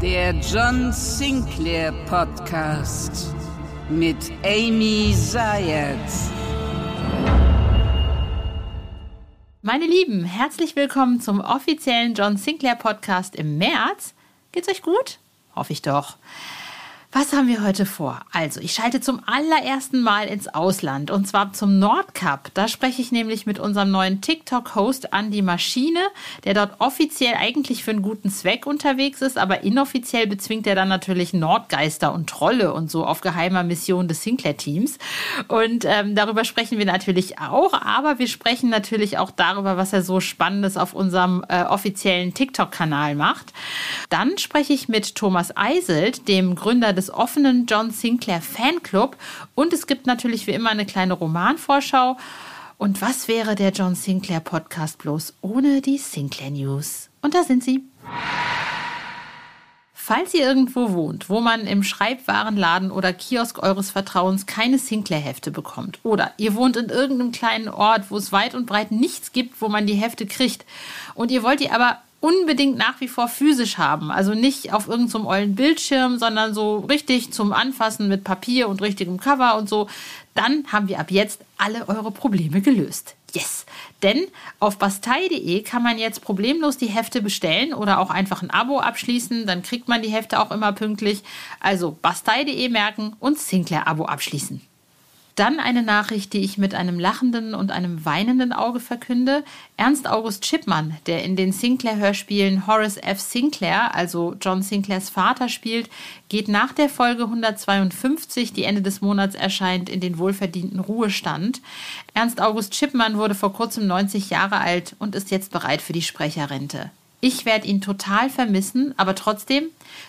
Der John Sinclair Podcast mit Amy Zayat. Meine Lieben, herzlich willkommen zum offiziellen John Sinclair Podcast im März. Geht's euch gut? Hoffe ich doch. Was haben wir heute vor? Also, ich schalte zum allerersten Mal ins Ausland und zwar zum Nordcup. Da spreche ich nämlich mit unserem neuen TikTok-Host Andy Maschine, der dort offiziell eigentlich für einen guten Zweck unterwegs ist, aber inoffiziell bezwingt er dann natürlich Nordgeister und Trolle und so auf geheimer Mission des Sinclair-Teams. Und ähm, darüber sprechen wir natürlich auch, aber wir sprechen natürlich auch darüber, was er so Spannendes auf unserem äh, offiziellen TikTok-Kanal macht. Dann spreche ich mit Thomas Eiselt, dem Gründer des des offenen John Sinclair Fanclub. Und es gibt natürlich wie immer eine kleine Romanvorschau. Und was wäre der John Sinclair Podcast bloß ohne die Sinclair News? Und da sind sie. Falls ihr irgendwo wohnt, wo man im Schreibwarenladen oder Kiosk eures Vertrauens keine Sinclair-Hefte bekommt, oder ihr wohnt in irgendeinem kleinen Ort, wo es weit und breit nichts gibt, wo man die Hefte kriegt, und ihr wollt die aber unbedingt nach wie vor physisch haben. Also nicht auf irgendeinem so ollen Bildschirm, sondern so richtig zum Anfassen mit Papier und richtigem Cover und so. Dann haben wir ab jetzt alle eure Probleme gelöst. Yes! Denn auf bastei.de kann man jetzt problemlos die Hefte bestellen oder auch einfach ein Abo abschließen. Dann kriegt man die Hefte auch immer pünktlich. Also bastei.de merken und Sinclair-Abo abschließen. Dann eine Nachricht, die ich mit einem lachenden und einem weinenden Auge verkünde. Ernst August Chipmann, der in den Sinclair-Hörspielen Horace F. Sinclair, also John Sinclairs Vater, spielt, geht nach der Folge 152, die Ende des Monats erscheint, in den wohlverdienten Ruhestand. Ernst August Chipmann wurde vor kurzem 90 Jahre alt und ist jetzt bereit für die Sprecherrente. Ich werde ihn total vermissen, aber trotzdem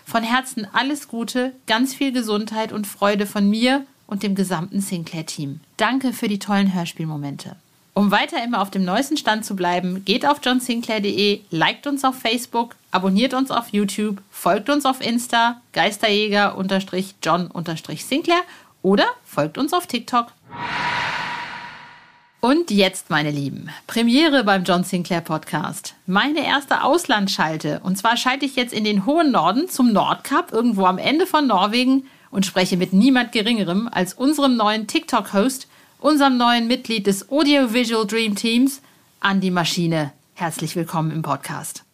von Herzen alles Gute, ganz viel Gesundheit und Freude von mir und dem gesamten Sinclair-Team. Danke für die tollen Hörspielmomente. Um weiter immer auf dem neuesten Stand zu bleiben, geht auf johnsinclair.de, liked uns auf Facebook, abonniert uns auf YouTube, folgt uns auf Insta, Geisterjäger-John-Sinclair oder folgt uns auf TikTok. Und jetzt, meine Lieben, Premiere beim John Sinclair Podcast. Meine erste Auslandsschalte. Und zwar schalte ich jetzt in den hohen Norden zum Nordkap, irgendwo am Ende von Norwegen, und spreche mit niemand Geringerem als unserem neuen TikTok-Host, unserem neuen Mitglied des Audiovisual Dream Teams, Andy Maschine. Herzlich willkommen im Podcast.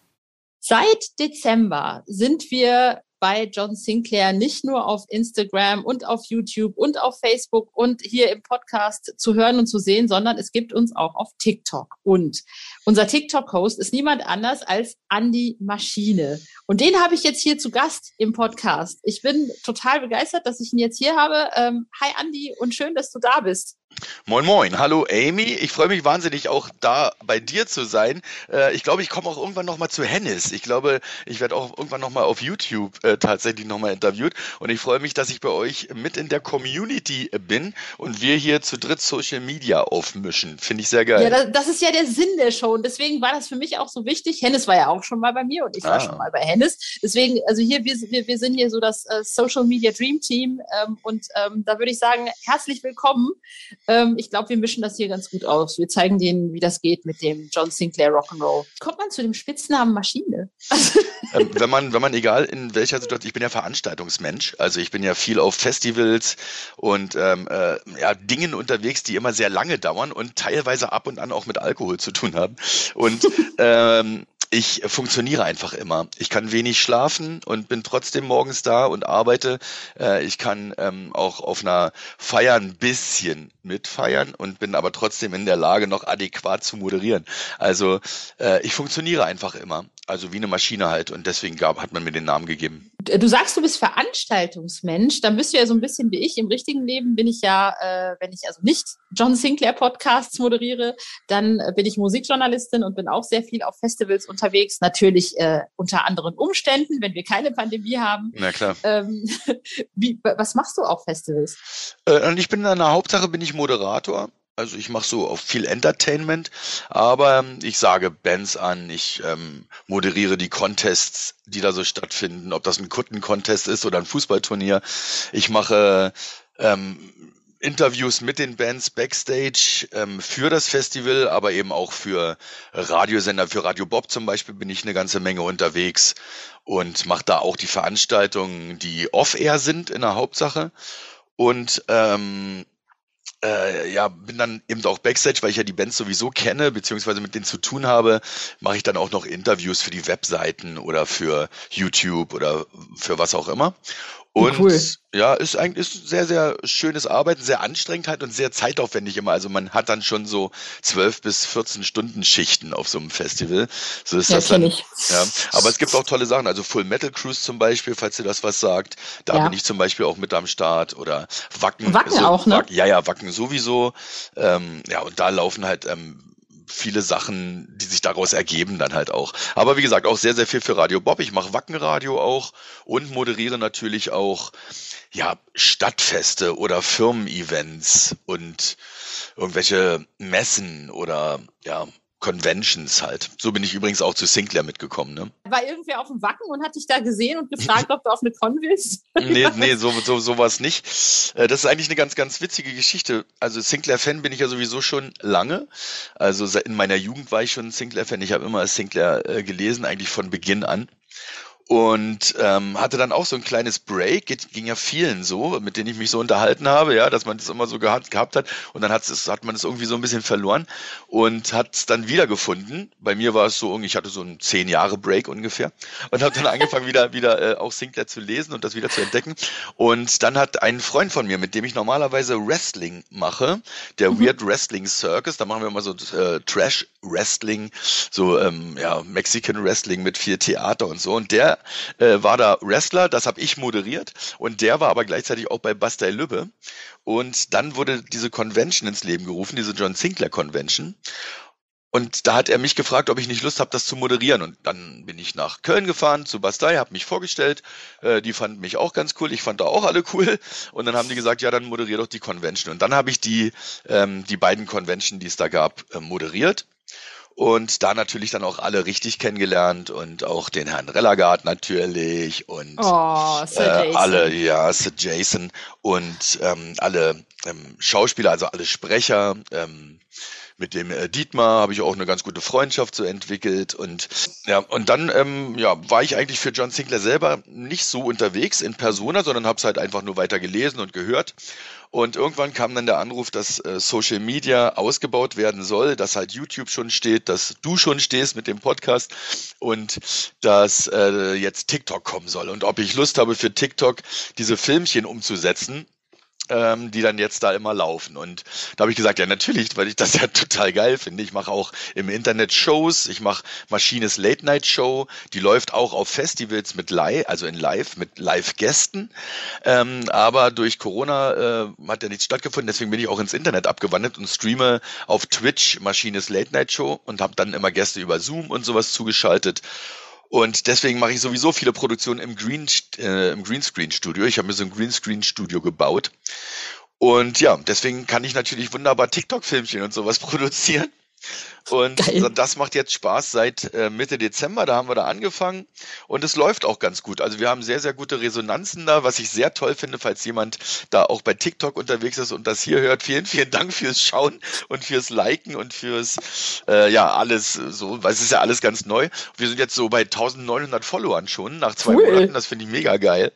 Seit Dezember sind wir bei John Sinclair nicht nur auf Instagram und auf YouTube und auf Facebook und hier im Podcast zu hören und zu sehen, sondern es gibt uns auch auf TikTok. Und unser TikTok-Host ist niemand anders als Andy Maschine. Und den habe ich jetzt hier zu Gast im Podcast. Ich bin total begeistert, dass ich ihn jetzt hier habe. Ähm, hi Andy und schön, dass du da bist. Moin Moin, hallo Amy. Ich freue mich wahnsinnig auch da bei dir zu sein. Äh, ich glaube, ich komme auch irgendwann nochmal zu Hennis. Ich glaube, ich werde auch irgendwann nochmal auf YouTube äh, tatsächlich nochmal interviewt. Und ich freue mich, dass ich bei euch mit in der Community bin und wir hier zu dritt Social Media aufmischen. Finde ich sehr geil. Ja, das, das, ist ja der Sinn der Show. Und deswegen war das für mich auch so wichtig. Hennis war ja auch schon mal bei mir und ich war ah. schon mal bei Hennis. Deswegen, also hier, wir, wir, wir sind hier so das äh, Social Media Dream Team. Ähm, und ähm, da würde ich sagen, herzlich willkommen. Ähm, ich glaube, wir mischen das hier ganz gut aus. Wir zeigen denen, wie das geht mit dem John Sinclair Rock'n'Roll. Kommt man zu dem Spitznamen Maschine? ähm, wenn man, wenn man egal in welcher Situation, ich bin ja Veranstaltungsmensch, also ich bin ja viel auf Festivals und ähm, äh, ja, Dingen unterwegs, die immer sehr lange dauern und teilweise ab und an auch mit Alkohol zu tun haben. Und ähm, ich funktioniere einfach immer. Ich kann wenig schlafen und bin trotzdem morgens da und arbeite. Äh, ich kann ähm, auch auf einer Feier ein bisschen mitfeiern und bin aber trotzdem in der Lage, noch adäquat zu moderieren. Also äh, ich funktioniere einfach immer. Also wie eine Maschine halt. Und deswegen gab, hat man mir den Namen gegeben. Du sagst, du bist Veranstaltungsmensch. Dann bist du ja so ein bisschen wie ich. Im richtigen Leben bin ich ja, äh, wenn ich also nicht John Sinclair Podcasts moderiere, dann äh, bin ich Musikjournalistin und bin auch sehr viel auf Festivals unterwegs. Natürlich äh, unter anderen Umständen, wenn wir keine Pandemie haben. Na klar. Ähm, wie, was machst du auf Festivals? Äh, und ich bin in der Hauptsache bin ich Moderator. Also ich mache so auf viel Entertainment, aber ich sage Bands an, ich ähm, moderiere die Contests, die da so stattfinden, ob das ein Kutten-Contest ist oder ein Fußballturnier. Ich mache ähm, Interviews mit den Bands backstage ähm, für das Festival, aber eben auch für Radiosender, für Radio Bob zum Beispiel bin ich eine ganze Menge unterwegs und mache da auch die Veranstaltungen, die off-air sind in der Hauptsache. Und ähm, äh, ja, bin dann eben auch Backstage, weil ich ja die Bands sowieso kenne, beziehungsweise mit denen zu tun habe, mache ich dann auch noch Interviews für die Webseiten oder für YouTube oder für was auch immer. Und cool. ja, ist eigentlich ist sehr, sehr schönes Arbeiten, sehr anstrengend halt und sehr zeitaufwendig immer. Also man hat dann schon so zwölf bis 14 Stunden Schichten auf so einem Festival. So ist ja, das dann. Ich. Ja. Aber es gibt auch tolle Sachen. Also Full Metal Cruise zum Beispiel, falls ihr das was sagt. Da ja. bin ich zum Beispiel auch mit am Start. Oder Wacken. Wacken so, auch, ne? Ja, ja, Wacken sowieso. Ähm, ja, und da laufen halt ähm, viele Sachen, die sich daraus ergeben, dann halt auch. Aber wie gesagt, auch sehr, sehr viel für Radio Bob. Ich mache Wackenradio auch und moderiere natürlich auch ja, Stadtfeste oder Firmen-Events und irgendwelche Messen oder ja, Conventions halt. So bin ich übrigens auch zu Sinclair mitgekommen. Ne? War irgendwer auf dem Wacken und hat dich da gesehen und gefragt, ob du auf eine Con willst? nee, nee, so, so, so war es nicht. Äh, das ist eigentlich eine ganz, ganz witzige Geschichte. Also Sinclair-Fan bin ich ja sowieso schon lange. Also in meiner Jugend war ich schon Sinclair-Fan. Ich habe immer Sinclair äh, gelesen, eigentlich von Beginn an und ähm, hatte dann auch so ein kleines Break, ging ja vielen so, mit denen ich mich so unterhalten habe, ja, dass man das immer so gehabt, gehabt hat und dann hat, es, hat man es irgendwie so ein bisschen verloren und hat es dann wiedergefunden. Bei mir war es so, ich hatte so einen zehn Jahre Break ungefähr und habe dann angefangen wieder wieder äh, auch Sinclair zu lesen und das wieder zu entdecken und dann hat ein Freund von mir, mit dem ich normalerweise Wrestling mache, der mhm. Weird Wrestling Circus, da machen wir immer so äh, Trash Wrestling, so ähm, ja Mexican Wrestling mit viel Theater und so. Und der äh, war da Wrestler, das habe ich moderiert. Und der war aber gleichzeitig auch bei Bastei Lübbe. Und dann wurde diese Convention ins Leben gerufen, diese John Sinclair Convention und da hat er mich gefragt, ob ich nicht Lust habe, das zu moderieren. Und dann bin ich nach Köln gefahren zu Bastei, habe mich vorgestellt. Äh, die fanden mich auch ganz cool. Ich fand da auch alle cool. Und dann haben die gesagt, ja, dann moderier doch die Convention. Und dann habe ich die, ähm, die beiden Convention, die es da gab, äh, moderiert und da natürlich dann auch alle richtig kennengelernt und auch den Herrn Relagard natürlich und oh, äh, alle, ja, Sir Jason und ähm, alle ähm, Schauspieler, also alle Sprecher. Ähm, mit dem äh, Dietmar habe ich auch eine ganz gute Freundschaft so entwickelt und ja und dann ähm, ja war ich eigentlich für John Sinclair selber nicht so unterwegs in Persona, sondern habe es halt einfach nur weiter gelesen und gehört und irgendwann kam dann der Anruf, dass äh, Social Media ausgebaut werden soll, dass halt YouTube schon steht, dass du schon stehst mit dem Podcast und dass äh, jetzt TikTok kommen soll. Und ob ich Lust habe für TikTok diese Filmchen umzusetzen, ähm, die dann jetzt da immer laufen. Und da habe ich gesagt, ja natürlich, weil ich das ja total geil finde. Ich mache auch im Internet Shows, ich mache Maschines Late Night Show, die läuft auch auf Festivals mit Live, also in Live, mit Live-Gästen. Ähm, aber durch Corona äh, hat ja nichts stattgefunden, deswegen bin ich auch ins Internet abgewandert und streame auf Twitch Maschines Late Night Show und habe dann immer Gäste über Zoom und sowas zugeschaltet. Und deswegen mache ich sowieso viele Produktionen im, Green, äh, im Greenscreen-Studio. Ich habe mir so ein Greenscreen-Studio gebaut. Und ja, deswegen kann ich natürlich wunderbar TikTok-Filmchen und sowas produzieren. Und Geil. das macht jetzt Spaß seit äh, Mitte Dezember, da haben wir da angefangen und es läuft auch ganz gut. Also wir haben sehr, sehr gute Resonanzen da, was ich sehr toll finde, falls jemand da auch bei TikTok unterwegs ist und das hier hört. Vielen, vielen Dank fürs Schauen und fürs Liken und fürs, äh, ja, alles so, weil es ist ja alles ganz neu. Wir sind jetzt so bei 1900 Followern schon nach zwei cool. Monaten, das finde ich mega geil.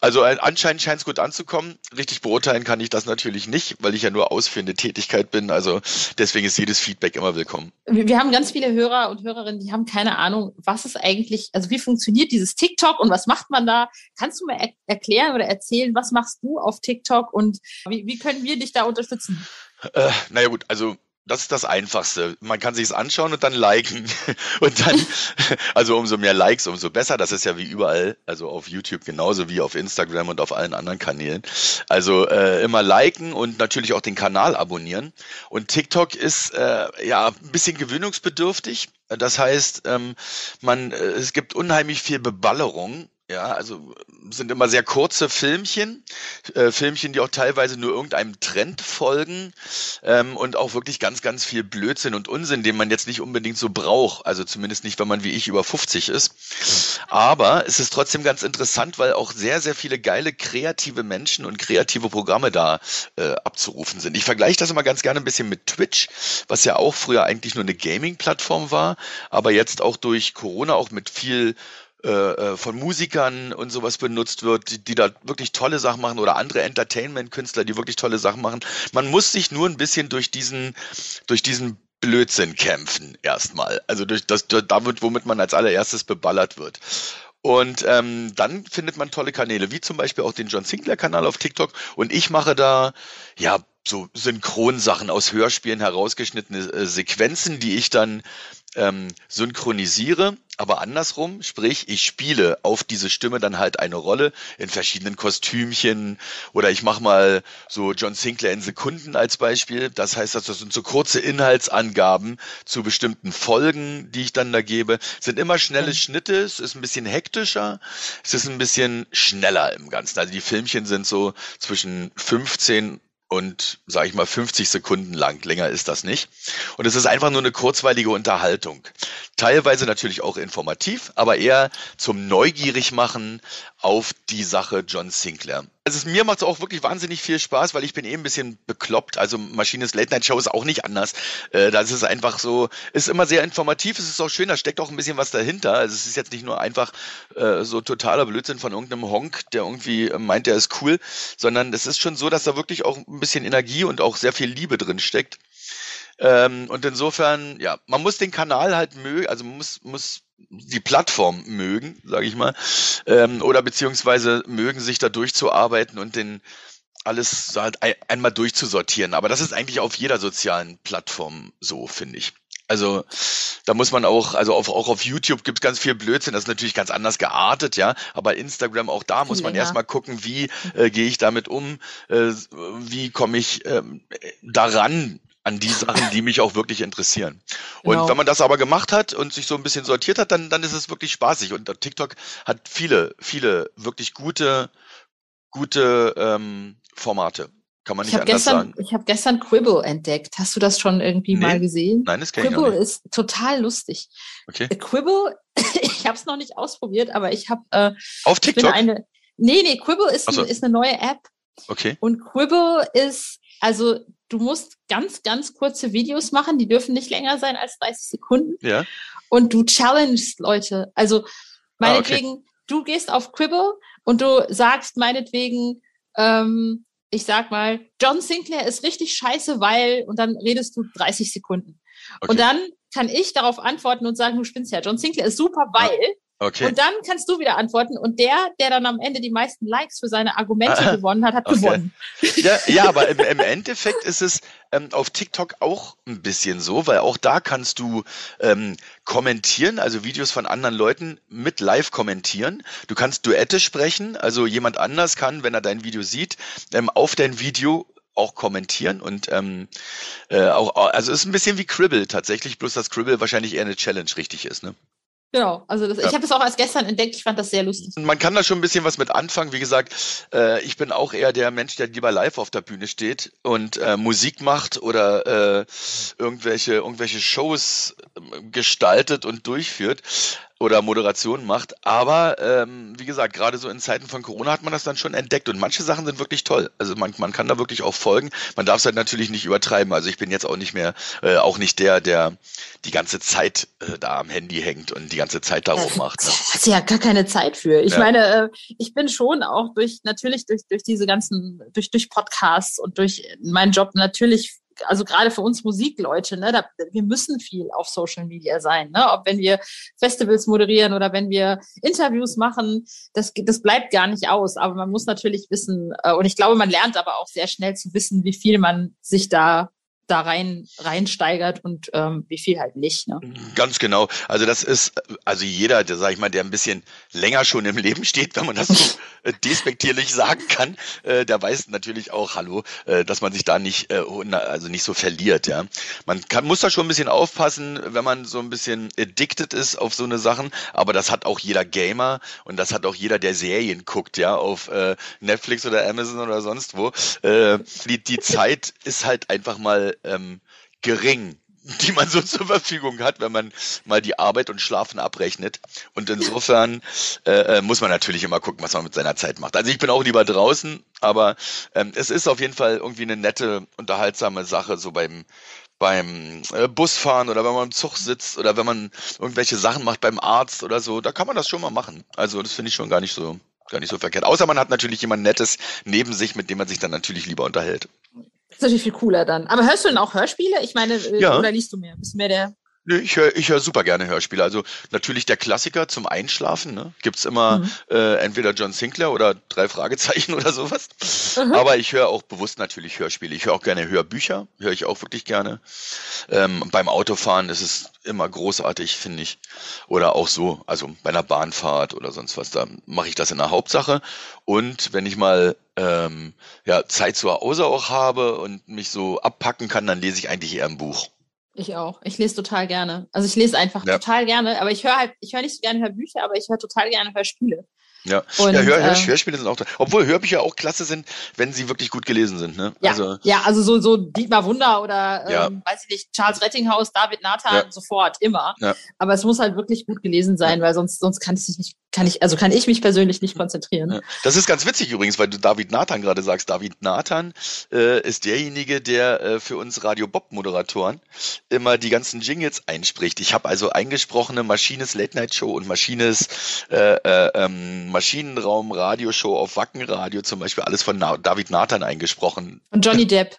Also äh, anscheinend scheint es gut anzukommen. Richtig beurteilen kann ich das natürlich nicht, weil ich ja nur ausführende Tätigkeit bin. Also deswegen ist jedes Feedback immer willkommen. Wir haben ganz viele Hörer und Hörerinnen, die haben keine Ahnung, was ist eigentlich, also wie funktioniert dieses TikTok und was macht man da? Kannst du mir er erklären oder erzählen, was machst du auf TikTok und wie, wie können wir dich da unterstützen? Äh, naja gut, also das ist das Einfachste. Man kann sich es anschauen und dann liken. Und dann, also umso mehr Likes, umso besser. Das ist ja wie überall, also auf YouTube genauso wie auf Instagram und auf allen anderen Kanälen. Also äh, immer liken und natürlich auch den Kanal abonnieren. Und TikTok ist äh, ja ein bisschen gewöhnungsbedürftig. Das heißt, ähm, man, äh, es gibt unheimlich viel Beballerung ja, also sind immer sehr kurze Filmchen, äh, Filmchen, die auch teilweise nur irgendeinem Trend folgen ähm, und auch wirklich ganz, ganz viel Blödsinn und Unsinn, den man jetzt nicht unbedingt so braucht. Also zumindest nicht, wenn man wie ich über 50 ist. Aber es ist trotzdem ganz interessant, weil auch sehr, sehr viele geile kreative Menschen und kreative Programme da äh, abzurufen sind. Ich vergleiche das immer ganz gerne ein bisschen mit Twitch, was ja auch früher eigentlich nur eine Gaming-Plattform war, aber jetzt auch durch Corona auch mit viel äh, äh, von Musikern und sowas benutzt wird, die, die da wirklich tolle Sachen machen oder andere Entertainment-Künstler, die wirklich tolle Sachen machen. Man muss sich nur ein bisschen durch diesen, durch diesen Blödsinn kämpfen erstmal. Also durch das, damit, womit man als allererstes beballert wird. Und ähm, dann findet man tolle Kanäle, wie zum Beispiel auch den John Sinclair-Kanal auf TikTok. Und ich mache da ja so Synchronsachen aus Hörspielen herausgeschnittene äh, Sequenzen, die ich dann ähm, synchronisiere, aber andersrum, sprich, ich spiele auf diese Stimme dann halt eine Rolle in verschiedenen Kostümchen oder ich mache mal so John Sinclair in Sekunden als Beispiel. Das heißt, das sind so kurze Inhaltsangaben zu bestimmten Folgen, die ich dann da gebe. Es sind immer schnelle Schnitte, es ist ein bisschen hektischer, es ist ein bisschen schneller im Ganzen. Also die Filmchen sind so zwischen 15 und sage ich mal 50 Sekunden lang. Länger ist das nicht. Und es ist einfach nur eine kurzweilige Unterhaltung. Teilweise natürlich auch informativ, aber eher zum neugierig machen auf die Sache John Sinclair. Also mir macht es auch wirklich wahnsinnig viel Spaß, weil ich bin eh ein bisschen bekloppt. Also Maschines Late Night Show ist auch nicht anders. Äh, das ist einfach so, ist immer sehr informativ, es ist auch schön, da steckt auch ein bisschen was dahinter. Also es ist jetzt nicht nur einfach äh, so totaler Blödsinn von irgendeinem Honk, der irgendwie meint, der ist cool, sondern es ist schon so, dass da wirklich auch ein bisschen Energie und auch sehr viel Liebe drin steckt. Ähm, und insofern, ja, man muss den Kanal halt mögen, also man muss, muss die Plattform mögen, sage ich mal, ähm, oder beziehungsweise mögen sich da durchzuarbeiten und den alles halt einmal durchzusortieren. Aber das ist eigentlich auf jeder sozialen Plattform so, finde ich. Also da muss man auch, also auf, auch auf YouTube gibt es ganz viel Blödsinn, das ist natürlich ganz anders geartet, ja. Aber Instagram, auch da muss man erstmal gucken, wie äh, gehe ich damit um, äh, wie komme ich ähm, daran, an die Sachen, die mich auch wirklich interessieren. Und genau. wenn man das aber gemacht hat und sich so ein bisschen sortiert hat, dann, dann ist es wirklich spaßig. Und TikTok hat viele, viele wirklich gute, gute ähm, Formate. Kann man nicht anders gestern, sagen. Ich habe gestern Quibble entdeckt. Hast du das schon irgendwie nee. mal gesehen? Nein, das kenne ich Quibble ist total lustig. Okay. Äh, Quibble, ich habe es noch nicht ausprobiert, aber ich habe äh, auf TikTok. Eine, nee, nee, Quibble ist, so. ist eine neue App. Okay. Und Quibble ist also du musst ganz, ganz kurze Videos machen, die dürfen nicht länger sein als 30 Sekunden. Ja. Und du challengest Leute. Also meinetwegen, ah, okay. du gehst auf Quibble und du sagst meinetwegen, ähm, ich sag mal, John Sinclair ist richtig scheiße, weil, und dann redest du 30 Sekunden. Okay. Und dann kann ich darauf antworten und sagen, du spinnst ja, John Sinclair ist super, weil, ja. Okay. Und dann kannst du wieder antworten. Und der, der dann am Ende die meisten Likes für seine Argumente ah, gewonnen hat, hat okay. gewonnen. Ja, ja aber im, im Endeffekt ist es ähm, auf TikTok auch ein bisschen so, weil auch da kannst du ähm, kommentieren, also Videos von anderen Leuten mit live kommentieren. Du kannst Duette sprechen, also jemand anders kann, wenn er dein Video sieht, ähm, auf dein Video auch kommentieren und ähm, äh, auch, also es ist ein bisschen wie Cribble tatsächlich, bloß dass Cribble wahrscheinlich eher eine Challenge richtig ist, ne? Genau, also das, ja. ich habe das auch erst gestern entdeckt, ich fand das sehr lustig. Man kann da schon ein bisschen was mit anfangen. Wie gesagt, äh, ich bin auch eher der Mensch, der lieber live auf der Bühne steht und äh, Musik macht oder äh, irgendwelche, irgendwelche Shows ähm, gestaltet und durchführt oder Moderation macht. Aber ähm, wie gesagt, gerade so in Zeiten von Corona hat man das dann schon entdeckt und manche Sachen sind wirklich toll. Also man, man kann da wirklich auch folgen. Man darf es halt natürlich nicht übertreiben. Also ich bin jetzt auch nicht mehr, äh, auch nicht der, der die ganze Zeit äh, da am Handy hängt und die ganze Zeit darauf macht. Ne? Hast ja gar keine Zeit für. Ich ja. meine, äh, ich bin schon auch durch, natürlich durch, durch diese ganzen, durch, durch Podcasts und durch meinen Job natürlich also gerade für uns Musikleute, ne, da, wir müssen viel auf Social Media sein, ne? Ob wenn wir Festivals moderieren oder wenn wir Interviews machen, das, das bleibt gar nicht aus. Aber man muss natürlich wissen, äh, und ich glaube, man lernt aber auch sehr schnell zu wissen, wie viel man sich da da rein reinsteigert und ähm, wie viel halt nicht. Ne? Ganz genau. Also das ist, also jeder, der sag ich mal, der ein bisschen länger schon im Leben steht, wenn man das so äh, despektierlich sagen kann, äh, der weiß natürlich auch, hallo, äh, dass man sich da nicht, äh, also nicht so verliert. Ja, man kann, muss da schon ein bisschen aufpassen, wenn man so ein bisschen addicted ist auf so eine Sachen. Aber das hat auch jeder Gamer und das hat auch jeder, der Serien guckt, ja, auf äh, Netflix oder Amazon oder sonst wo. Äh, die, die Zeit ist halt einfach mal ähm, gering die man so zur Verfügung hat, wenn man mal die Arbeit und Schlafen abrechnet. Und insofern äh, äh, muss man natürlich immer gucken, was man mit seiner Zeit macht. Also ich bin auch lieber draußen, aber ähm, es ist auf jeden Fall irgendwie eine nette, unterhaltsame Sache, so beim beim äh, Busfahren oder wenn man im Zug sitzt oder wenn man irgendwelche Sachen macht beim Arzt oder so, da kann man das schon mal machen. Also das finde ich schon gar nicht so gar nicht so verkehrt. Außer man hat natürlich jemand Nettes neben sich, mit dem man sich dann natürlich lieber unterhält. Das ist natürlich viel cooler dann. Aber hörst du denn auch Hörspiele? Ich meine, äh, ja. oder liest du mehr? Bist du mehr der Nee, ich höre ich hör super gerne Hörspiele. Also natürlich der Klassiker zum Einschlafen. Ne? Gibt immer mhm. äh, entweder John Sinclair oder drei Fragezeichen oder sowas. Mhm. Aber ich höre auch bewusst natürlich Hörspiele. Ich höre auch gerne Hörbücher. Höre ich auch wirklich gerne. Ähm, beim Autofahren ist es immer großartig, finde ich. Oder auch so, also bei einer Bahnfahrt oder sonst was. Da mache ich das in der Hauptsache. Und wenn ich mal ähm, ja, Zeit zu Hause auch habe und mich so abpacken kann, dann lese ich eigentlich eher ein Buch. Ich auch. Ich lese total gerne. Also ich lese einfach ja. total gerne, aber ich höre halt, ich höre nicht so gerne Hörbücher, aber ich höre total gerne Hörspiele. Ja, und, ja Hör, Hör, äh, Hörspiele sind auch da. Obwohl Hörbücher auch klasse sind, wenn sie wirklich gut gelesen sind. Ne? Ja, also, ja, also so, so Dietmar Wunder oder, ja. ähm, weiß ich nicht, Charles Rettinghaus, David Nathan, ja. sofort, immer. Ja. Aber es muss halt wirklich gut gelesen sein, weil sonst, sonst kann ich nicht, kann ich, also kann ich mich persönlich nicht konzentrieren. Das ist ganz witzig übrigens, weil du David Nathan gerade sagst. David Nathan äh, ist derjenige, der äh, für uns Radio Bob Moderatoren immer die ganzen Jingles einspricht. Ich habe also eingesprochene Maschines Late Night Show und Maschines äh, äh, ähm, Maschinenraum Radioshow auf Wackenradio zum Beispiel alles von Na David Nathan eingesprochen. Und Johnny Depp.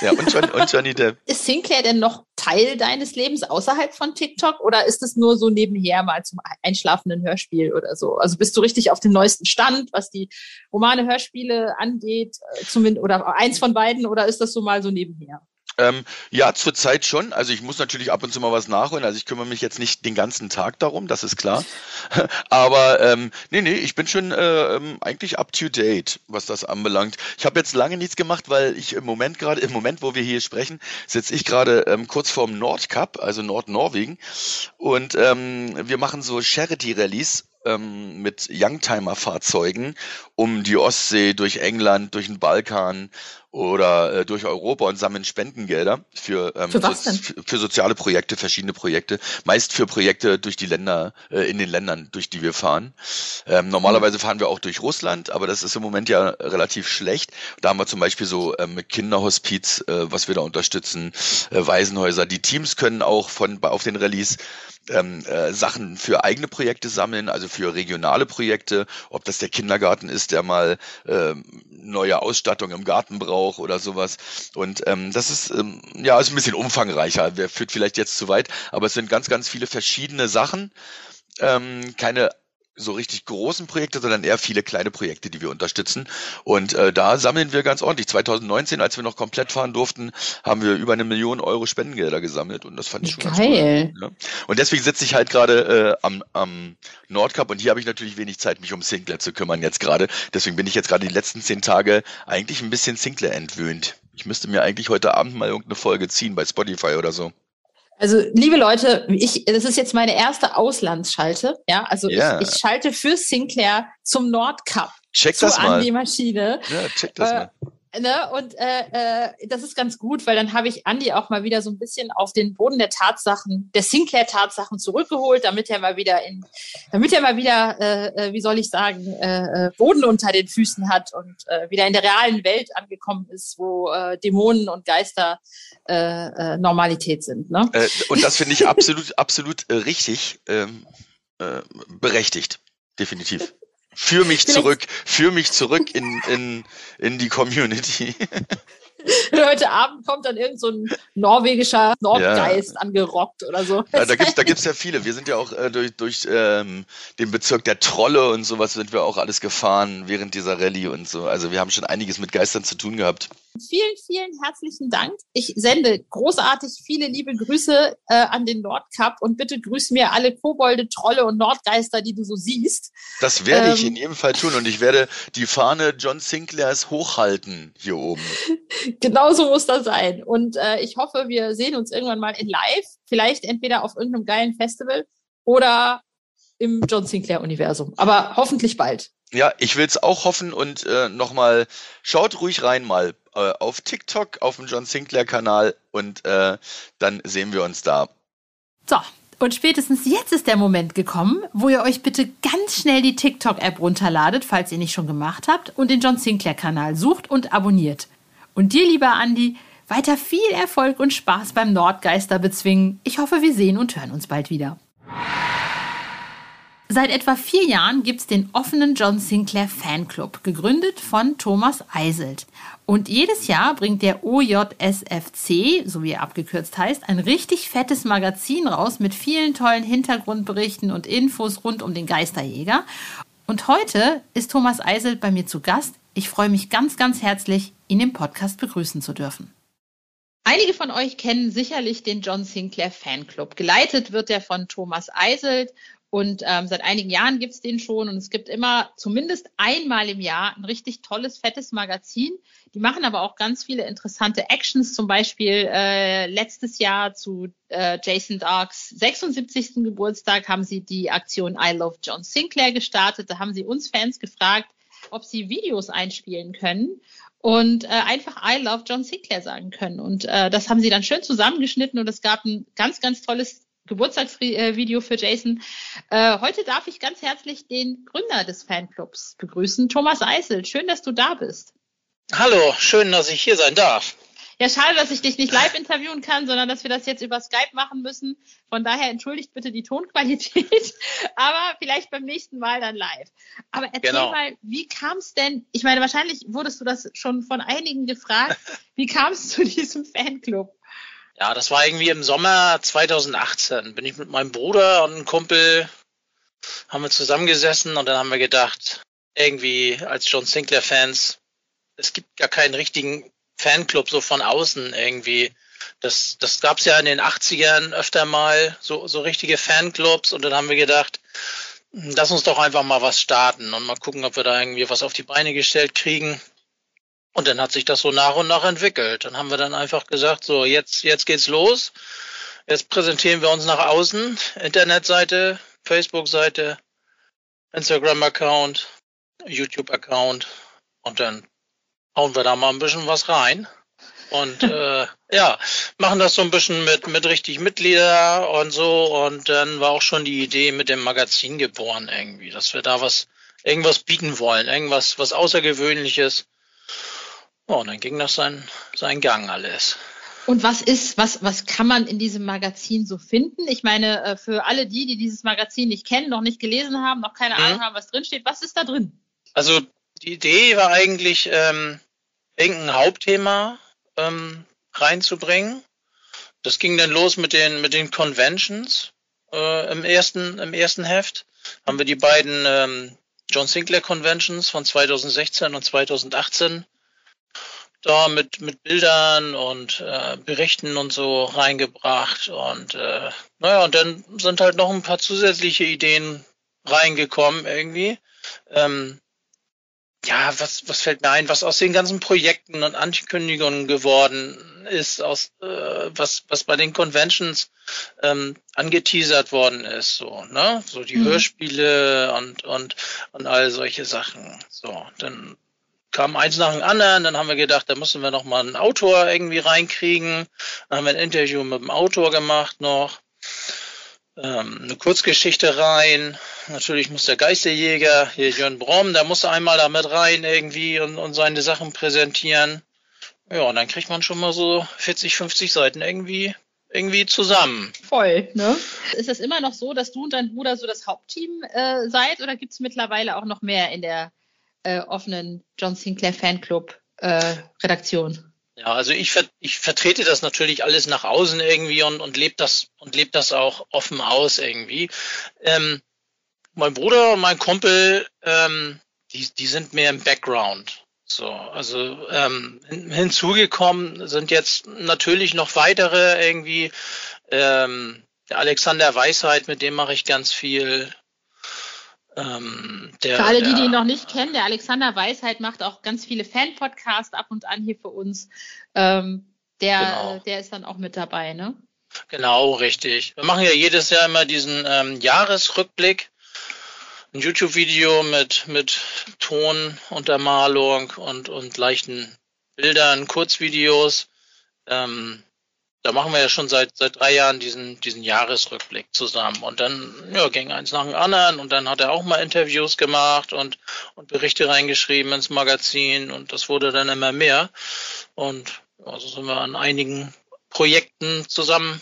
Ja, und, John, und Johnny Depp. Ist Sinclair denn noch Teil deines Lebens außerhalb von TikTok oder ist es nur so nebenher mal zum einschlafenden Hörspiel oder so? Also bist du richtig auf dem neuesten Stand, was die Romane, Hörspiele angeht, äh, zumindest oder eins von beiden oder ist das so mal so nebenher? Ähm, ja, zurzeit schon. Also ich muss natürlich ab und zu mal was nachholen. Also ich kümmere mich jetzt nicht den ganzen Tag darum, das ist klar. Aber ähm, nee, nee, ich bin schon äh, ähm, eigentlich up to date, was das anbelangt. Ich habe jetzt lange nichts gemacht, weil ich im Moment gerade, im Moment, wo wir hier sprechen, sitze ich gerade ähm, kurz vorm Nordcup, also Nordnorwegen. Und ähm, wir machen so Charity-Rallies ähm, mit Youngtimer-Fahrzeugen um die Ostsee, durch England, durch den Balkan oder äh, durch Europa und sammeln Spendengelder für, ähm, für? So, für, soziale Projekte, verschiedene Projekte, meist für Projekte durch die Länder, äh, in den Ländern, durch die wir fahren. Ähm, normalerweise fahren wir auch durch Russland, aber das ist im Moment ja relativ schlecht. Da haben wir zum Beispiel so ähm, Kinderhospiz, äh, was wir da unterstützen, äh, Waisenhäuser. Die Teams können auch von auf den Rallyes ähm, äh, Sachen für eigene Projekte sammeln, also für regionale Projekte, ob das der Kindergarten ist, der mal äh, neue Ausstattung im Garten braucht oder sowas. Und ähm, das ist ähm, ja ist ein bisschen umfangreicher. Wer führt vielleicht jetzt zu weit, aber es sind ganz, ganz viele verschiedene Sachen. Ähm, keine so richtig großen Projekte, sondern eher viele kleine Projekte, die wir unterstützen. Und äh, da sammeln wir ganz ordentlich. 2019, als wir noch komplett fahren durften, haben wir über eine Million Euro Spendengelder gesammelt und das fand ich schon Geil. ganz cool. Ja. Und deswegen sitze ich halt gerade äh, am, am Nordcup und hier habe ich natürlich wenig Zeit, mich um Sinclair zu kümmern jetzt gerade. Deswegen bin ich jetzt gerade die letzten zehn Tage eigentlich ein bisschen Sinclair entwöhnt. Ich müsste mir eigentlich heute Abend mal irgendeine Folge ziehen bei Spotify oder so. Also, liebe Leute, ich, das ist jetzt meine erste Auslandsschalte. Ja, also yeah. ich, ich schalte für Sinclair zum Nordcup. Check das mal. An die Maschine. Ja, check das äh, mal. Ne? Und äh, äh, das ist ganz gut, weil dann habe ich Andy auch mal wieder so ein bisschen auf den Boden der Tatsachen, der Sinclair-Tatsachen zurückgeholt, damit er mal wieder in, damit er mal wieder, äh, äh wie soll ich sagen, äh, äh, Boden unter den Füßen hat und äh, wieder in der realen Welt angekommen ist, wo äh, Dämonen und Geister äh, äh, Normalität sind. Ne? Äh, und das finde ich absolut, absolut äh, richtig ähm, äh, berechtigt, definitiv. Führ mich Vielleicht zurück, führ mich zurück in, in, in die Community. Heute Abend kommt dann irgend so ein norwegischer Nordgeist ja. angerockt oder so. Ja, da gibt's da gibt's ja viele. Wir sind ja auch äh, durch, durch ähm, den Bezirk der Trolle und sowas sind wir auch alles gefahren während dieser Rallye und so. Also wir haben schon einiges mit Geistern zu tun gehabt. Vielen, vielen herzlichen Dank. Ich sende großartig viele liebe Grüße äh, an den Nordcup und bitte grüß mir alle Kobolde, Trolle und Nordgeister, die du so siehst. Das werde ähm, ich in jedem Fall tun und ich werde die Fahne John Sinclairs hochhalten hier oben. Genauso muss das sein. Und äh, ich hoffe, wir sehen uns irgendwann mal in live. Vielleicht entweder auf irgendeinem geilen Festival oder im John Sinclair-Universum. Aber hoffentlich bald. Ja, ich will es auch hoffen und äh, nochmal, schaut ruhig rein mal äh, auf TikTok, auf dem John Sinclair-Kanal und äh, dann sehen wir uns da. So, und spätestens jetzt ist der Moment gekommen, wo ihr euch bitte ganz schnell die TikTok-App runterladet, falls ihr nicht schon gemacht habt, und den John Sinclair-Kanal sucht und abonniert. Und dir, lieber Andi, weiter viel Erfolg und Spaß beim Nordgeister bezwingen. Ich hoffe, wir sehen und hören uns bald wieder. Seit etwa vier Jahren gibt es den offenen John Sinclair Fanclub, gegründet von Thomas Eiselt. Und jedes Jahr bringt der OJSFC, so wie er abgekürzt heißt, ein richtig fettes Magazin raus mit vielen tollen Hintergrundberichten und Infos rund um den Geisterjäger. Und heute ist Thomas Eiselt bei mir zu Gast. Ich freue mich ganz, ganz herzlich, ihn im Podcast begrüßen zu dürfen. Einige von euch kennen sicherlich den John Sinclair Fanclub. Geleitet wird er von Thomas Eiselt und ähm, seit einigen Jahren gibt es den schon und es gibt immer zumindest einmal im Jahr ein richtig tolles, fettes Magazin. Die machen aber auch ganz viele interessante Actions. Zum Beispiel äh, letztes Jahr zu äh, Jason Darks 76. Geburtstag haben sie die Aktion I Love John Sinclair gestartet. Da haben sie uns Fans gefragt, ob sie Videos einspielen können und äh, einfach I love John Sinclair sagen können. Und äh, das haben sie dann schön zusammengeschnitten und es gab ein ganz, ganz tolles Geburtstagsvideo für Jason. Äh, heute darf ich ganz herzlich den Gründer des Fanclubs begrüßen, Thomas Eisel. Schön, dass du da bist. Hallo, schön, dass ich hier sein darf. Ja, schade, dass ich dich nicht live interviewen kann, sondern dass wir das jetzt über Skype machen müssen. Von daher entschuldigt bitte die Tonqualität, aber vielleicht beim nächsten Mal dann live. Aber erzähl genau. mal, wie kam es denn? Ich meine, wahrscheinlich wurdest du das schon von einigen gefragt. Wie kam es zu diesem Fanclub? Ja, das war irgendwie im Sommer 2018. Bin ich mit meinem Bruder und einem Kumpel, haben wir zusammengesessen und dann haben wir gedacht, irgendwie als John Sinclair Fans, es gibt gar keinen richtigen Fanclub so von außen irgendwie. Das, das gab es ja in den 80ern öfter mal, so, so richtige Fanclubs und dann haben wir gedacht, lass uns doch einfach mal was starten und mal gucken, ob wir da irgendwie was auf die Beine gestellt kriegen. Und dann hat sich das so nach und nach entwickelt. Dann haben wir dann einfach gesagt, so jetzt, jetzt geht's los. Jetzt präsentieren wir uns nach außen. Internetseite, Facebook-Seite, Instagram-Account, YouTube-Account. Und dann hauen wir da mal ein bisschen was rein. Und äh, ja, machen das so ein bisschen mit, mit richtig Mitglieder und so. Und dann war auch schon die Idee mit dem Magazin geboren irgendwie, dass wir da was, irgendwas bieten wollen, irgendwas, was Außergewöhnliches ja, und dann ging das sein, sein Gang alles. Und was ist, was, was kann man in diesem Magazin so finden? Ich meine, äh, für alle die, die dieses Magazin nicht kennen, noch nicht gelesen haben, noch keine mhm. Ahnung haben, was drinsteht, was ist da drin? Also die Idee war eigentlich, ähm, irgendein Hauptthema ähm, reinzubringen. Das ging dann los mit den, mit den Conventions äh, im, ersten, im ersten Heft. Haben wir die beiden ähm, John Sinclair Conventions von 2016 und 2018 da mit, mit Bildern und äh, Berichten und so reingebracht. Und äh, naja, und dann sind halt noch ein paar zusätzliche Ideen reingekommen irgendwie. Ähm, ja, was, was fällt mir ein, was aus den ganzen Projekten und Ankündigungen geworden ist, aus äh, was, was bei den Conventions ähm, angeteasert worden ist, so, ne? So die mhm. Hörspiele und, und, und all solche Sachen. So, dann kam eins nach dem anderen. Dann haben wir gedacht, da müssen wir noch mal einen Autor irgendwie reinkriegen. Dann haben wir ein Interview mit dem Autor gemacht noch. Ähm, eine Kurzgeschichte rein. Natürlich muss der Geisterjäger, hier Jörn Bromm, der muss einmal da mit rein irgendwie und, und seine Sachen präsentieren. Ja, und dann kriegt man schon mal so 40, 50 Seiten irgendwie irgendwie zusammen. Voll, ne? Ist es immer noch so, dass du und dein Bruder so das Hauptteam äh, seid oder gibt es mittlerweile auch noch mehr in der äh, offenen John Sinclair Fanclub äh, Redaktion. Ja, also ich, ver ich vertrete das natürlich alles nach außen irgendwie und, und lebe das und lebe das auch offen aus irgendwie. Ähm, mein Bruder und mein Kumpel, ähm, die, die sind mehr im Background. So, also ähm, hinzugekommen sind jetzt natürlich noch weitere irgendwie. Ähm, der Alexander Weisheit, mit dem mache ich ganz viel. Ähm, der, für alle, die, die ihn noch nicht kennen, der Alexander Weisheit macht auch ganz viele Fan-Podcasts ab und an hier für uns. Ähm, der, genau. der ist dann auch mit dabei, ne? Genau, richtig. Wir machen ja jedes Jahr immer diesen ähm, Jahresrückblick. Ein YouTube-Video mit, mit Tonuntermalung und, und leichten Bildern, Kurzvideos. Ähm, da machen wir ja schon seit seit drei Jahren diesen diesen Jahresrückblick zusammen. Und dann ja ging eins nach dem anderen. Und dann hat er auch mal Interviews gemacht und und Berichte reingeschrieben ins Magazin. Und das wurde dann immer mehr. Und also sind wir an einigen Projekten zusammen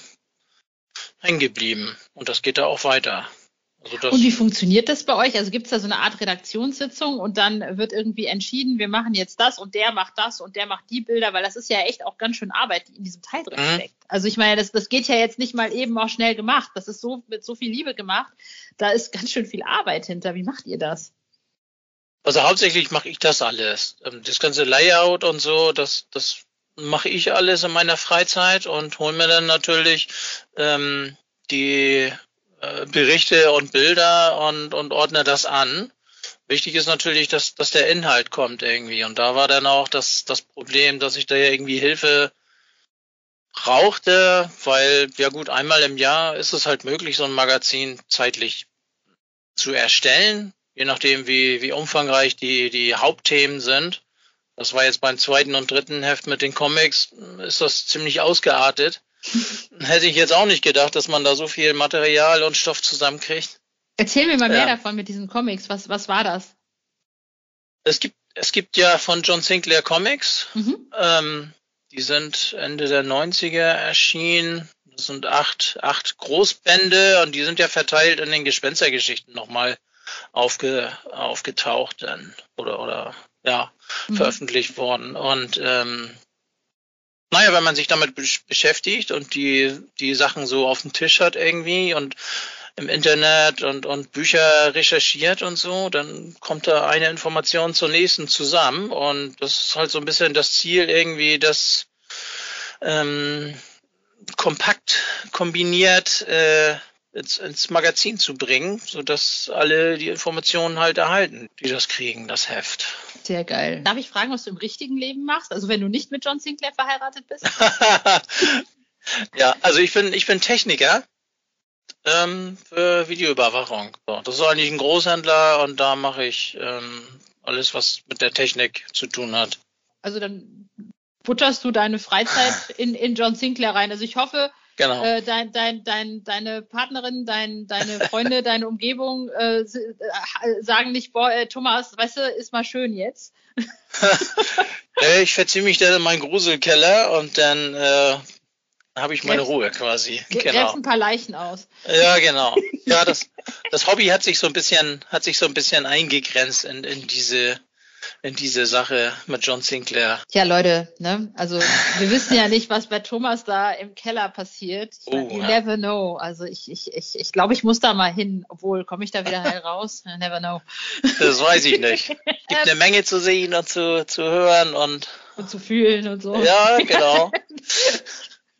hängen geblieben. Und das geht da auch weiter. Also und wie funktioniert das bei euch? Also gibt es da so eine Art Redaktionssitzung und dann wird irgendwie entschieden, wir machen jetzt das und der macht das und der macht die Bilder, weil das ist ja echt auch ganz schön Arbeit, die in diesem Teil drin mhm. steckt. Also ich meine, das, das geht ja jetzt nicht mal eben auch schnell gemacht. Das ist so mit so viel Liebe gemacht. Da ist ganz schön viel Arbeit hinter. Wie macht ihr das? Also hauptsächlich mache ich das alles. Ähm, das ganze Layout und so, das, das mache ich alles in meiner Freizeit und hole mir dann natürlich ähm, die äh, Berichte und Bilder und, und ordne das an. Wichtig ist natürlich, dass, dass der Inhalt kommt irgendwie. Und da war dann auch das, das Problem, dass ich da ja irgendwie Hilfe brauchte, weil, ja gut, einmal im Jahr ist es halt möglich, so ein Magazin zeitlich zu erstellen, je nachdem, wie, wie umfangreich die, die Hauptthemen sind. Das war jetzt beim zweiten und dritten Heft mit den Comics, ist das ziemlich ausgeartet. Hätte ich jetzt auch nicht gedacht, dass man da so viel Material und Stoff zusammenkriegt. Erzähl mir mal mehr ja. davon mit diesen Comics. Was, was war das? Es gibt, es gibt ja von John Sinclair Comics. Mhm. Ähm, die sind Ende der 90er erschienen. Das sind acht, acht Großbände und die sind ja verteilt in den Gespenstergeschichten nochmal aufge, aufgetaucht dann oder, oder ja, mhm. veröffentlicht worden. Und ähm, naja, wenn man sich damit beschäftigt und die, die Sachen so auf dem Tisch hat irgendwie und im Internet und, und Bücher recherchiert und so, dann kommt da eine Information zur nächsten zusammen. Und das ist halt so ein bisschen das Ziel irgendwie, das ähm, kompakt kombiniert äh, ins, ins Magazin zu bringen, sodass alle die Informationen halt erhalten, die das kriegen, das Heft. Sehr geil. Darf ich fragen, was du im richtigen Leben machst? Also wenn du nicht mit John Sinclair verheiratet bist? ja, also ich bin, ich bin Techniker ähm, für Videoüberwachung. So, das ist eigentlich ein Großhändler und da mache ich ähm, alles, was mit der Technik zu tun hat. Also dann butterst du deine Freizeit in, in John Sinclair rein. Also ich hoffe, Genau. Äh, dein, dein, dein, deine Partnerin, dein, deine Freunde, deine Umgebung äh, äh, sagen nicht, boah, äh, Thomas, weißt du, ist mal schön jetzt. ich verziehe mich dann in meinen Gruselkeller und dann äh, habe ich meine Ruhe quasi. Genau. ein paar Leichen aus. Ja, genau. Ja, das, das Hobby hat sich so ein bisschen, hat sich so ein bisschen eingegrenzt in, in diese in diese Sache mit John Sinclair. Ja, Leute, ne? Also wir wissen ja nicht, was bei Thomas da im Keller passiert. Ich oh, you ja. never know. Also ich, ich, ich, ich glaube, ich muss da mal hin. Obwohl, komme ich da wieder heil raus? Never know. Das weiß ich nicht. Es gibt eine Menge zu sehen und zu, zu hören und, und zu fühlen und so. Ja, genau.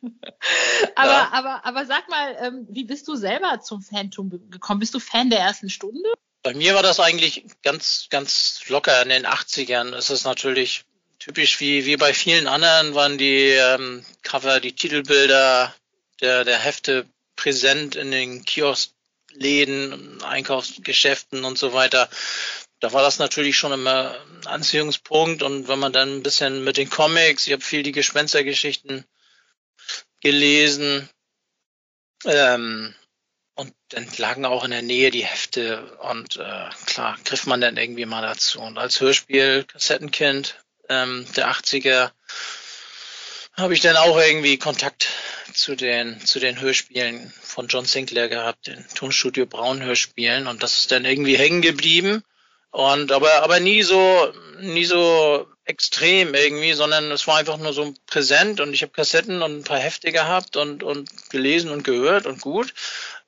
aber, ja. aber, aber sag mal, ähm, wie bist du selber zum Phantom gekommen? Bist du Fan der ersten Stunde? Bei mir war das eigentlich ganz, ganz locker in den 80ern. Es ist natürlich typisch wie, wie bei vielen anderen waren die ähm, Cover, die Titelbilder der, der Hefte präsent in den Kioskläden, Einkaufsgeschäften und so weiter. Da war das natürlich schon immer ein Anziehungspunkt und wenn man dann ein bisschen mit den Comics, ich habe viel die Gespenstergeschichten gelesen, ähm, und dann lagen auch in der Nähe die Hefte und äh, klar, griff man dann irgendwie mal dazu. Und als Hörspiel, Kassettenkind ähm, der 80er, habe ich dann auch irgendwie Kontakt zu den, zu den Hörspielen von John Sinclair gehabt, den Tonstudio Braun Hörspielen. Und das ist dann irgendwie hängen geblieben. Und aber, aber nie so, nie so extrem irgendwie, sondern es war einfach nur so präsent und ich habe Kassetten und ein paar Hefte gehabt und, und gelesen und gehört und gut.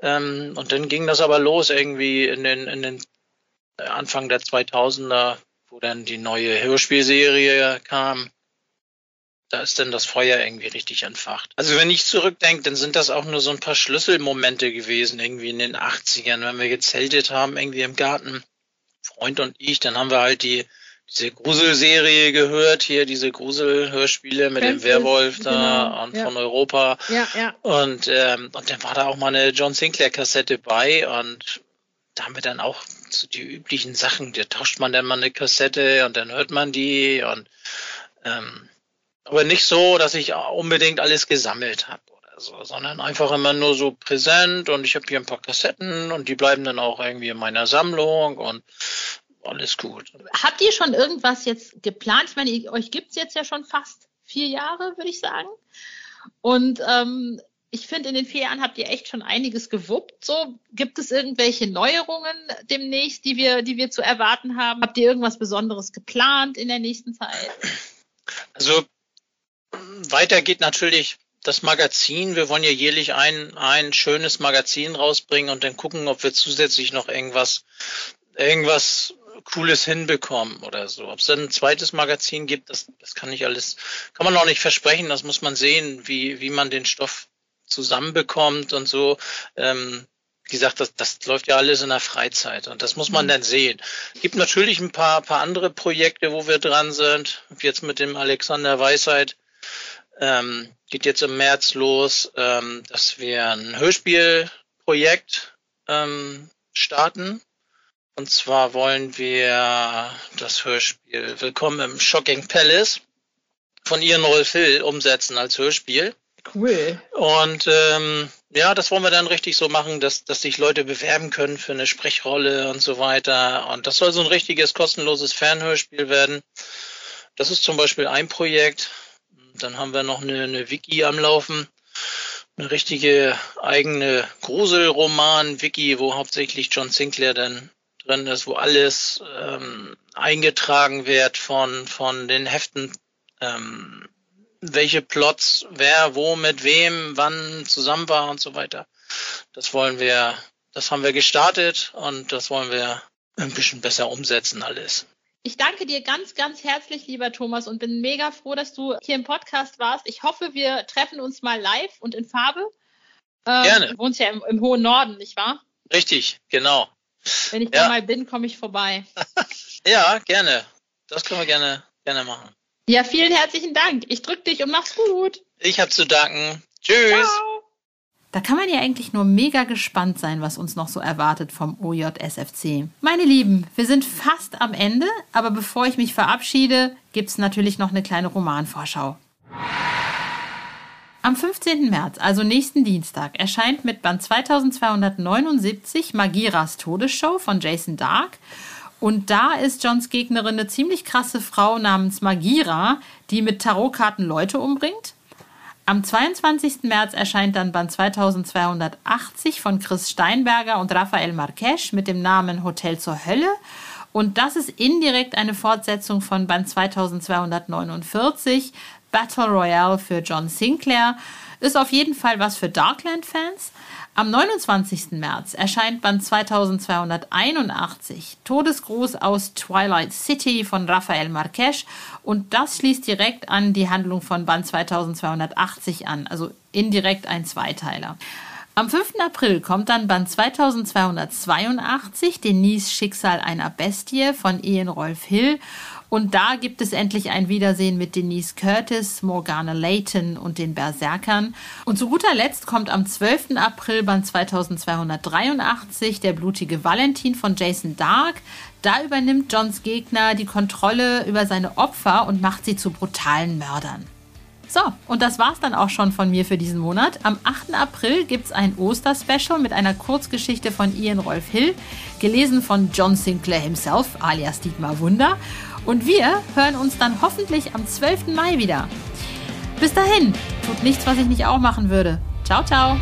Ähm, und dann ging das aber los irgendwie in den, in den Anfang der 2000er, wo dann die neue Hörspielserie kam. Da ist dann das Feuer irgendwie richtig entfacht. Also wenn ich zurückdenke, dann sind das auch nur so ein paar Schlüsselmomente gewesen, irgendwie in den 80ern, wenn wir gezeltet haben, irgendwie im Garten. Freund und ich, dann haben wir halt die diese Gruselserie gehört, hier diese Gruselhörspiele mit Francis, dem Werwolf da genau, und ja. von Europa. Ja, ja. Und, ähm, und dann war da auch mal eine John Sinclair-Kassette bei und da haben wir dann auch so die üblichen Sachen, da tauscht man dann mal eine Kassette und dann hört man die und ähm, Aber nicht so, dass ich unbedingt alles gesammelt habe oder so, sondern einfach immer nur so präsent und ich habe hier ein paar Kassetten und die bleiben dann auch irgendwie in meiner Sammlung und alles gut. Habt ihr schon irgendwas jetzt geplant? Ich meine, euch gibt es jetzt ja schon fast vier Jahre, würde ich sagen. Und ähm, ich finde, in den vier Jahren habt ihr echt schon einiges gewuppt. So, gibt es irgendwelche Neuerungen demnächst, die wir, die wir zu erwarten haben? Habt ihr irgendwas Besonderes geplant in der nächsten Zeit? Also weiter geht natürlich das Magazin. Wir wollen ja jährlich ein, ein schönes Magazin rausbringen und dann gucken, ob wir zusätzlich noch irgendwas, irgendwas Cooles hinbekommen oder so. Ob es dann ein zweites Magazin gibt, das, das kann ich alles, kann man noch nicht versprechen. Das muss man sehen, wie, wie man den Stoff zusammenbekommt und so. Ähm, wie gesagt, das, das läuft ja alles in der Freizeit und das muss man mhm. dann sehen. Gibt natürlich ein paar, paar andere Projekte, wo wir dran sind. Jetzt mit dem Alexander Weisheit ähm, geht jetzt im März los, ähm, dass wir ein Hörspielprojekt ähm, starten. Und zwar wollen wir das Hörspiel Willkommen im Shocking Palace von Ian Rolf Hill umsetzen als Hörspiel. Cool. Und ähm, ja, das wollen wir dann richtig so machen, dass, dass sich Leute bewerben können für eine Sprechrolle und so weiter. Und das soll so ein richtiges kostenloses Fernhörspiel werden. Das ist zum Beispiel ein Projekt. Dann haben wir noch eine, eine Wiki am Laufen. Eine richtige eigene Gruselroman-Wiki, wo hauptsächlich John Sinclair dann drin ist, wo alles ähm, eingetragen wird von, von den Heften ähm, welche Plots, wer, wo, mit wem, wann zusammen war und so weiter. Das wollen wir, das haben wir gestartet und das wollen wir ein bisschen besser umsetzen alles. Ich danke dir ganz, ganz herzlich, lieber Thomas, und bin mega froh, dass du hier im Podcast warst. Ich hoffe, wir treffen uns mal live und in Farbe. Ähm, Gerne. Du wohnst ja im, im, hohen Norden, nicht wahr? Richtig, genau. Wenn ich ja. da mal bin, komme ich vorbei. ja, gerne. Das können wir gerne, gerne machen. Ja, vielen herzlichen Dank. Ich drücke dich und mach's gut. Ich hab zu danken. Tschüss. Ciao. Da kann man ja eigentlich nur mega gespannt sein, was uns noch so erwartet vom OJSFC. Meine Lieben, wir sind fast am Ende, aber bevor ich mich verabschiede, gibt's natürlich noch eine kleine Romanvorschau. Am 15. März, also nächsten Dienstag, erscheint mit Band 2279 Magiras Todesshow von Jason Dark und da ist Johns Gegnerin eine ziemlich krasse Frau namens Magira, die mit Tarotkarten Leute umbringt. Am 22. März erscheint dann Band 2280 von Chris Steinberger und Raphael Marquesch mit dem Namen Hotel zur Hölle. Und das ist indirekt eine Fortsetzung von Band 2249, Battle Royale für John Sinclair. Ist auf jeden Fall was für Darkland-Fans. Am 29. März erscheint Band 2281 Todesgruß aus Twilight City von Raphael Marquesch und das schließt direkt an die Handlung von Band 2280 an, also indirekt ein Zweiteiler. Am 5. April kommt dann Band 2282, Denise Schicksal einer Bestie von Ian Rolf Hill und da gibt es endlich ein Wiedersehen mit Denise Curtis, Morgana Layton und den Berserkern. Und zu guter Letzt kommt am 12. April Band 2283 der blutige Valentin von Jason Dark. Da übernimmt Johns Gegner die Kontrolle über seine Opfer und macht sie zu brutalen Mördern. So, und das war's dann auch schon von mir für diesen Monat. Am 8. April gibt's ein Osterspecial mit einer Kurzgeschichte von Ian Rolf Hill, gelesen von John Sinclair himself, alias Dietmar Wunder. Und wir hören uns dann hoffentlich am 12. Mai wieder. Bis dahin, tut nichts, was ich nicht auch machen würde. Ciao, ciao.